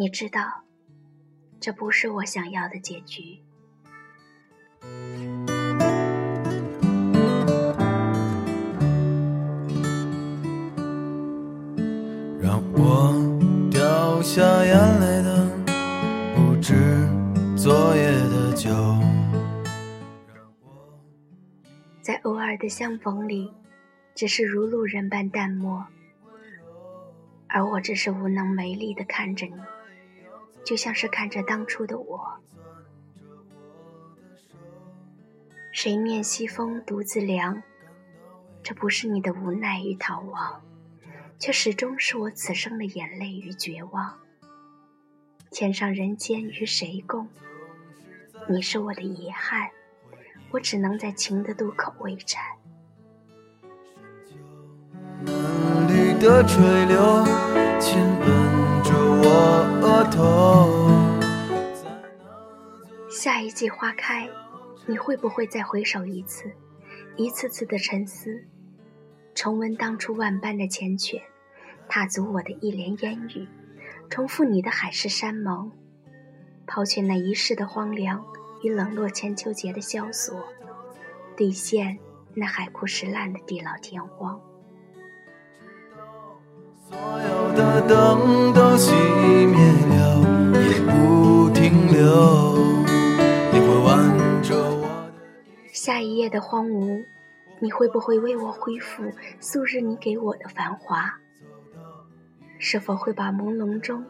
你知道，这不是我想要的结局。让我掉下眼泪的，不止昨夜的酒。在偶尔的相逢里，只是如路人般淡漠，而我只是无能为力的看着你。就像是看着当初的我，谁面西风独自凉，这不是你的无奈与逃亡，却始终是我此生的眼泪与绝望。天上人间与谁共？你是我的遗憾，我只能在情的渡口为缠。的垂柳，亲吻着我。下一季花开，你会不会再回首一次？一次次的沉思，重温当初万般的缱绻，踏足我的一帘烟雨，重复你的海誓山盟，抛却那一世的荒凉与冷落千秋节的萧索，兑现那海枯石烂的地老天荒。所有的灯都熄灭下一夜的荒芜，你会不会为我恢复素日你给我的繁华？是否会把朦胧中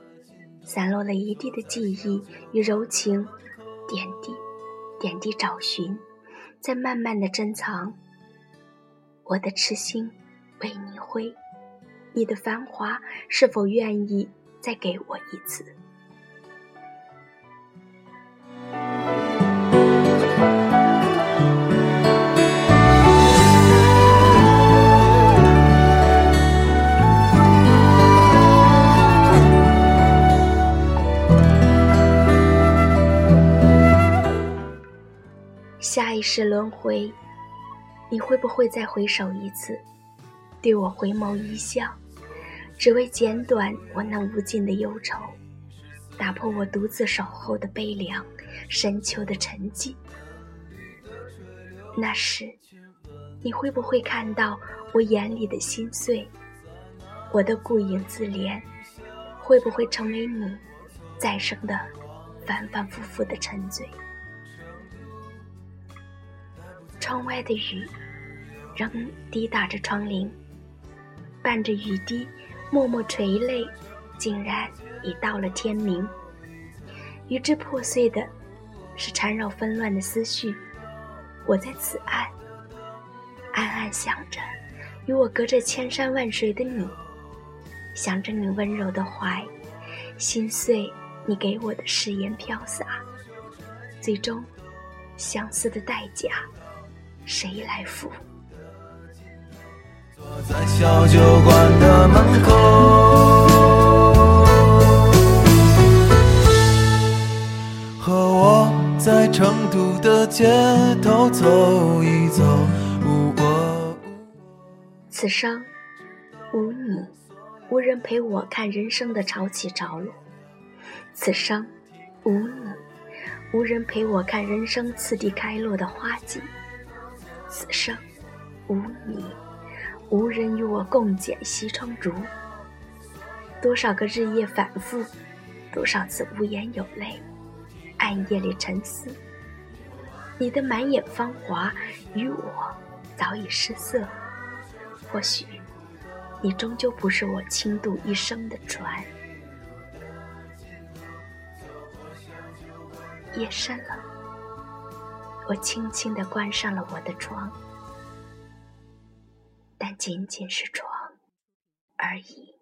散落了一地的记忆与柔情，点滴点滴找寻，再慢慢的珍藏？我的痴心为你挥。你的繁华，是否愿意再给我一次？下一世轮回，你会不会再回首一次，对我回眸一笑？只为剪短我那无尽的忧愁，打破我独自守候的悲凉，深秋的沉寂。那时，你会不会看到我眼里的心碎？我的顾影自怜，会不会成为你再生的反反复复的沉醉？窗外的雨仍滴打着窗棂，伴着雨滴。默默垂泪，竟然已到了天明。与之破碎的，是缠绕纷乱的思绪。我在此岸，暗暗想着，与我隔着千山万水的你，想着你温柔的怀，心碎你给我的誓言飘洒。最终，相思的代价，谁来扶？坐在小酒馆的门口，和我在成都的街头走一走。此生无你，无人陪我看人生的潮起潮落；此生无你，无人陪我看人生次第开落的花季；此生无你。无人与我共剪西窗烛，多少个日夜反复，多少次无言有泪，暗夜里沉思。你的满眼芳华与我早已失色，或许你终究不是我倾渡一生的船。夜深了，我轻轻地关上了我的窗。但仅仅是窗而已。